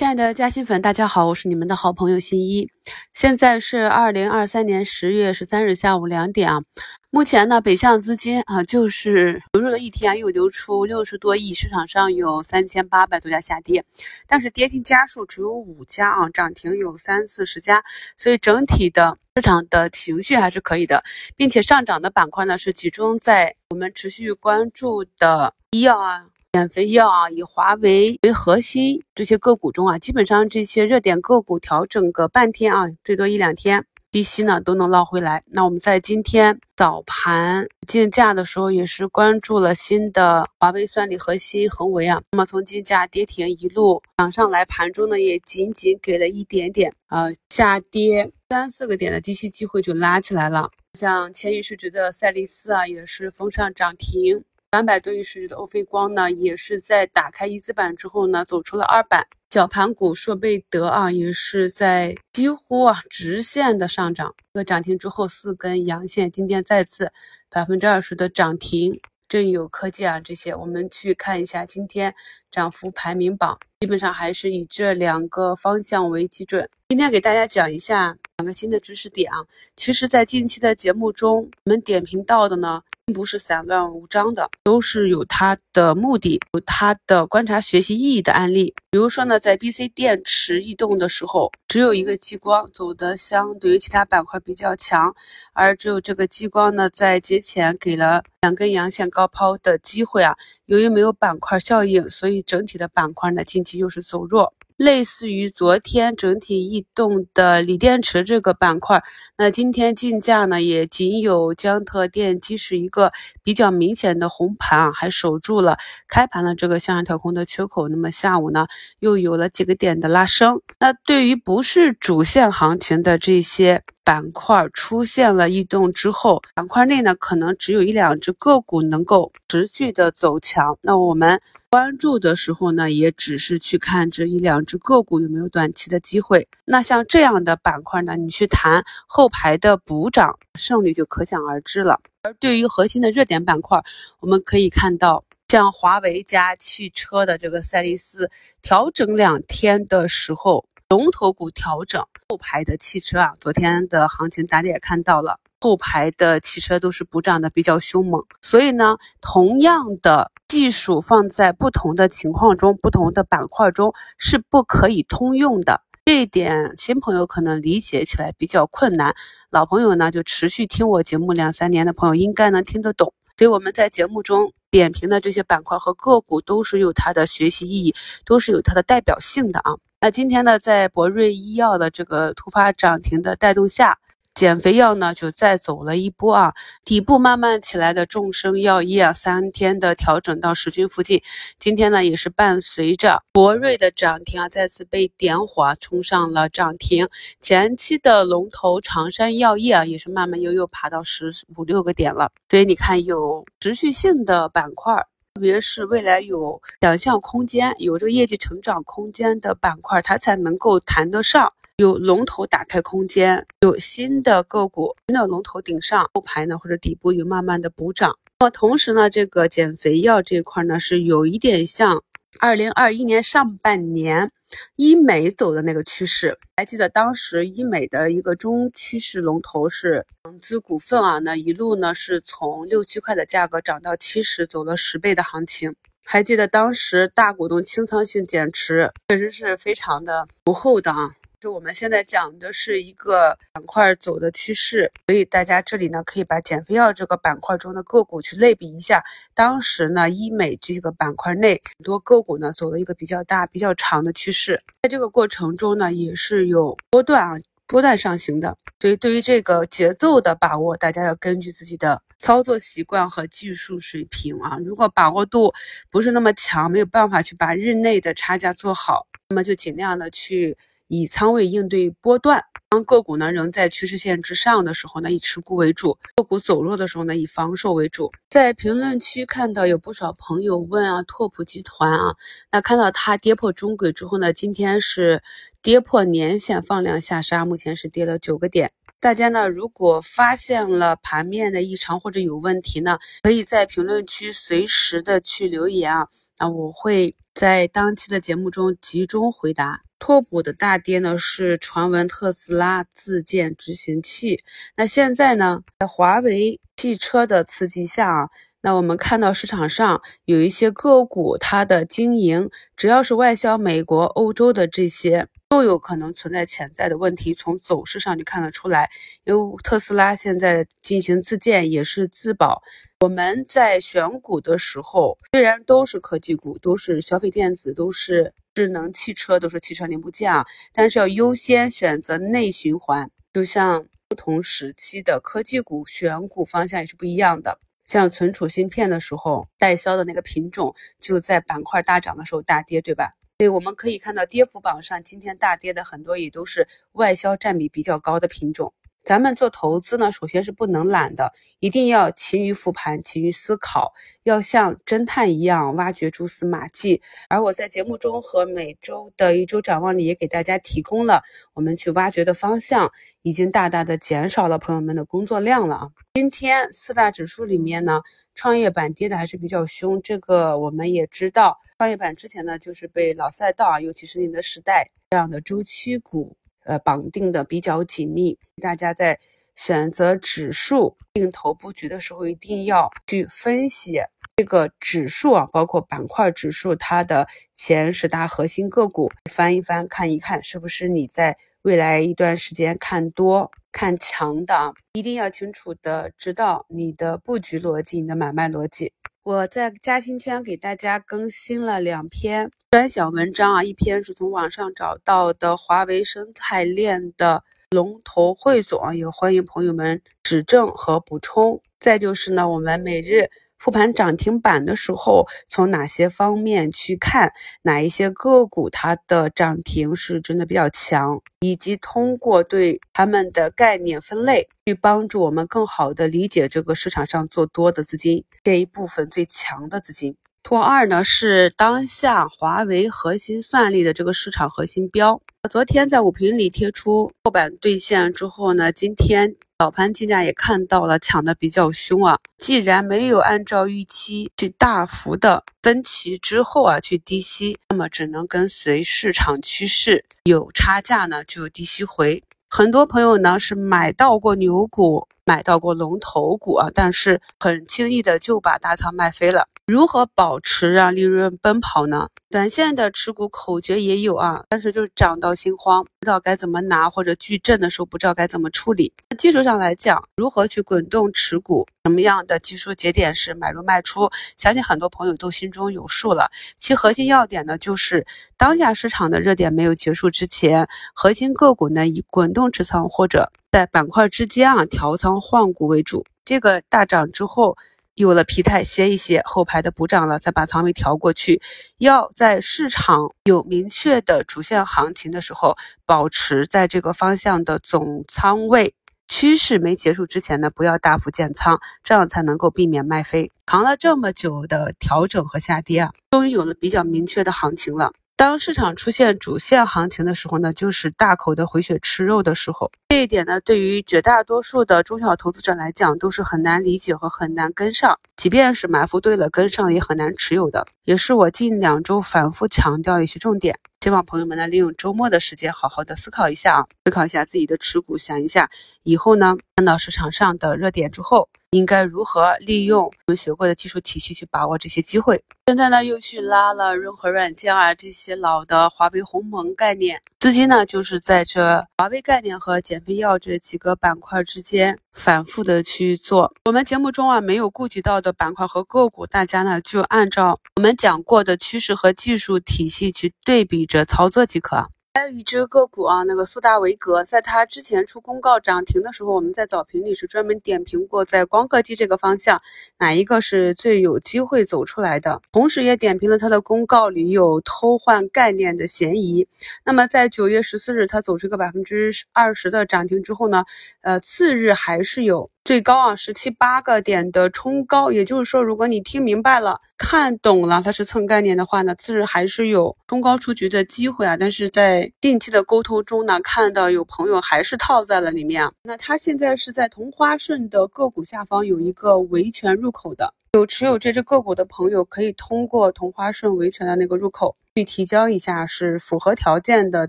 亲爱的嘉兴粉，大家好，我是你们的好朋友新一。现在是二零二三年十月十三日下午两点啊。目前呢，北向资金啊，就是流入了一天又流出六十多亿，市场上有三千八百多家下跌，但是跌停家数只有五家啊，涨停有三四十家，所以整体的市场的情绪还是可以的，并且上涨的板块呢是集中在我们持续关注的医药啊。减肥药啊，以华为为核心这些个股中啊，基本上这些热点个股调整个半天啊，最多一两天，低吸呢都能捞回来。那我们在今天早盘竞价的时候，也是关注了新的华为算力核心恒为啊。那么从竞价跌停一路涨上来，盘中呢也仅仅给了一点点呃下跌三四个点的低吸机会就拉起来了。像千亿市值的赛力斯啊，也是封上涨停。三百多亿市值的欧菲光呢，也是在打开一字板之后呢，走出了二板。小盘股硕贝德啊，也是在几乎啊直线的上涨。这个涨停之后四根阳线，今天再次百分之二十的涨停。正有科技啊这些，我们去看一下今天涨幅排名榜，基本上还是以这两个方向为基准。今天给大家讲一下两个新的知识点啊。其实，在近期的节目中，我们点评到的呢。并不是散乱无章的，都是有它的目的，有它的观察学习意义的案例。比如说呢，在 B C 电池异动的时候，只有一个激光走的相对于其他板块比较强，而只有这个激光呢，在节前给了两根阳线高抛的机会啊。由于没有板块效应，所以整体的板块呢，近期又是走弱。类似于昨天整体异动的锂电池这个板块，那今天竞价呢也仅有江特电机是一个比较明显的红盘啊，还守住了开盘的这个向上调控的缺口。那么下午呢又有了几个点的拉升。那对于不是主线行情的这些板块出现了异动之后，板块内呢可能只有一两只个股能够持续的走强。那我们。关注的时候呢，也只是去看这一两只个股有没有短期的机会。那像这样的板块呢，你去谈后排的补涨胜率就可想而知了。而对于核心的热点板块，我们可以看到，像华为加汽车的这个赛力斯调整两天的时候，龙头股调整后排的汽车啊，昨天的行情大家也看到了。后排的汽车都是补涨的比较凶猛，所以呢，同样的技术放在不同的情况中、不同的板块中是不可以通用的。这一点新朋友可能理解起来比较困难，老朋友呢就持续听我节目两三年的朋友应该能听得懂。所以我们在节目中点评的这些板块和个股都是有它的学习意义，都是有它的代表性的啊。那今天呢，在博瑞医药的这个突发涨停的带动下。减肥药呢，就再走了一波啊，底部慢慢起来的众生药业啊，三天的调整到十均附近，今天呢也是伴随着博瑞的涨停啊，再次被点火，啊冲上了涨停。前期的龙头长山药业啊，也是慢慢悠悠爬到十五六个点了。所以你看，有持续性的板块，特别是未来有想象空间、有这个业绩成长空间的板块，它才能够谈得上。有龙头打开空间，有新的个股新的龙头顶上，后排呢或者底部有慢慢的补涨。那么同时呢，这个减肥药这一块呢是有一点像二零二一年上半年医美走的那个趋势。还记得当时医美的一个中趋势龙头是港资股份啊，那一路呢是从六七块的价格涨到七十，走了十倍的行情。还记得当时大股东清仓性减持，确实是非常的不厚道啊。就我们现在讲的是一个板块走的趋势，所以大家这里呢可以把减肥药这个板块中的个股去类比一下。当时呢，医美这个板块内很多个股呢走了一个比较大、比较长的趋势，在这个过程中呢也是有波段啊波段上行的。所以对于这个节奏的把握，大家要根据自己的操作习惯和技术水平啊。如果把握度不是那么强，没有办法去把日内的差价做好，那么就尽量的去。以仓位应对波段，当个股呢仍在趋势线之上的时候呢，以持股为主；个股走弱的时候呢，以防守为主。在评论区看到有不少朋友问啊，拓普集团啊，那看到它跌破中轨之后呢，今天是跌破年线放量下杀，目前是跌了九个点。大家呢，如果发现了盘面的异常或者有问题呢，可以在评论区随时的去留言啊，那我会在当期的节目中集中回答。拓普的大跌呢，是传闻特斯拉自建执行器。那现在呢，在华为汽车的刺激下啊，那我们看到市场上有一些个股，它的经营只要是外销美国、欧洲的这些，都有可能存在潜在的问题。从走势上就看得出来，因为特斯拉现在进行自建也是自保。我们在选股的时候，虽然都是科技股，都是消费电子，都是。智能汽车都是汽车零部件啊，但是要优先选择内循环。就像不同时期的科技股选股方向也是不一样的。像存储芯片的时候，代销的那个品种就在板块大涨的时候大跌，对吧？对，我们可以看到跌幅榜上今天大跌的很多也都是外销占比比较高的品种。咱们做投资呢，首先是不能懒的，一定要勤于复盘，勤于思考，要像侦探一样挖掘蛛丝马迹。而我在节目中和每周的一周展望里也给大家提供了我们去挖掘的方向，已经大大的减少了朋友们的工作量了啊。今天四大指数里面呢，创业板跌的还是比较凶，这个我们也知道，创业板之前呢就是被老赛道啊，尤其是宁德时代这样的周期股。呃，绑定的比较紧密，大家在选择指数定投布局的时候，一定要去分析这个指数啊，包括板块指数它的前十大核心个股，翻一翻看一看，是不是你在未来一段时间看多看强的啊，一定要清楚的知道你的布局逻辑，你的买卖逻辑。我在嘉兴圈给大家更新了两篇专享文章啊，一篇是从网上找到的华为生态链的龙头汇总，也欢迎朋友们指正和补充。再就是呢，我们每日。复盘涨停板的时候，从哪些方面去看哪一些个股它的涨停是真的比较强，以及通过对他们的概念分类，去帮助我们更好的理解这个市场上做多的资金这一部分最强的资金。图二呢是当下华为核心算力的这个市场核心标，昨天在五评里贴出破板兑现之后呢，今天。早盘竞价也看到了，抢的比较凶啊。既然没有按照预期去大幅的分歧之后啊去低吸，那么只能跟随市场趋势，有差价呢就低吸回。很多朋友呢是买到过牛股，买到过龙头股啊，但是很轻易的就把大仓卖飞了。如何保持让利润奔跑呢？短线的持股口诀也有啊，但是就是涨到心慌，不知道该怎么拿，或者巨震的时候不知道该怎么处理。技术上来讲，如何去滚动持股，什么样的技术节点是买入卖出，相信很多朋友都心中有数了。其核心要点呢，就是当下市场的热点没有结束之前，核心个股呢以滚动持仓或者在板块之间啊调仓换股为主。这个大涨之后。有了疲态，歇一歇，后排的补涨了，再把仓位调过去。要在市场有明确的主线行情的时候，保持在这个方向的总仓位。趋势没结束之前呢，不要大幅建仓，这样才能够避免卖飞。扛了这么久的调整和下跌啊，终于有了比较明确的行情了。当市场出现主线行情的时候呢，就是大口的回血吃肉的时候。这一点呢，对于绝大多数的中小投资者来讲，都是很难理解和很难跟上。即便是埋伏对了，跟上也很难持有的，也是我近两周反复强调的一些重点。希望朋友们呢，利用周末的时间，好好的思考一下啊，思考一下自己的持股，想一下以后呢，看到市场上的热点之后。应该如何利用我们学过的技术体系去把握这些机会？现在呢，又去拉了润和软件啊这些老的华为鸿蒙概念资金呢，就是在这华为概念和减肥药这几个板块之间反复的去做。我们节目中啊没有顾及到的板块和个股，大家呢就按照我们讲过的趋势和技术体系去对比着操作即可。还有一只个股啊，那个苏大维格，在它之前出公告涨停的时候，我们在早评里是专门点评过，在光刻机这个方向，哪一个是最有机会走出来的？同时也点评了它的公告里有偷换概念的嫌疑。那么在九月十四日，它走出个百分之二十的涨停之后呢，呃，次日还是有。最高啊，十七八个点的冲高，也就是说，如果你听明白了、看懂了它是蹭概念的话呢，次日还是有冲高出局的机会啊。但是在近期的沟通中呢，看到有朋友还是套在了里面。那它现在是在同花顺的个股下方有一个维权入口的，有持有这只个股的朋友可以通过同花顺维权的那个入口去提交一下，是符合条件的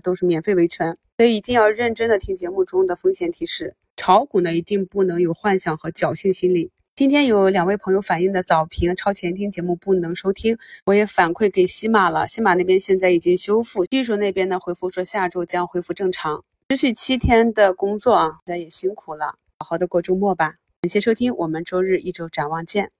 都是免费维权。所以一定要认真的听节目中的风险提示。炒股呢，一定不能有幻想和侥幸心理。今天有两位朋友反映的早评超前听节目不能收听，我也反馈给西马了，西马那边现在已经修复，技术那边呢回复说下周将恢复正常。持续七天的工作啊，大家也辛苦了，好好的过周末吧。感谢收听，我们周日一周展望见。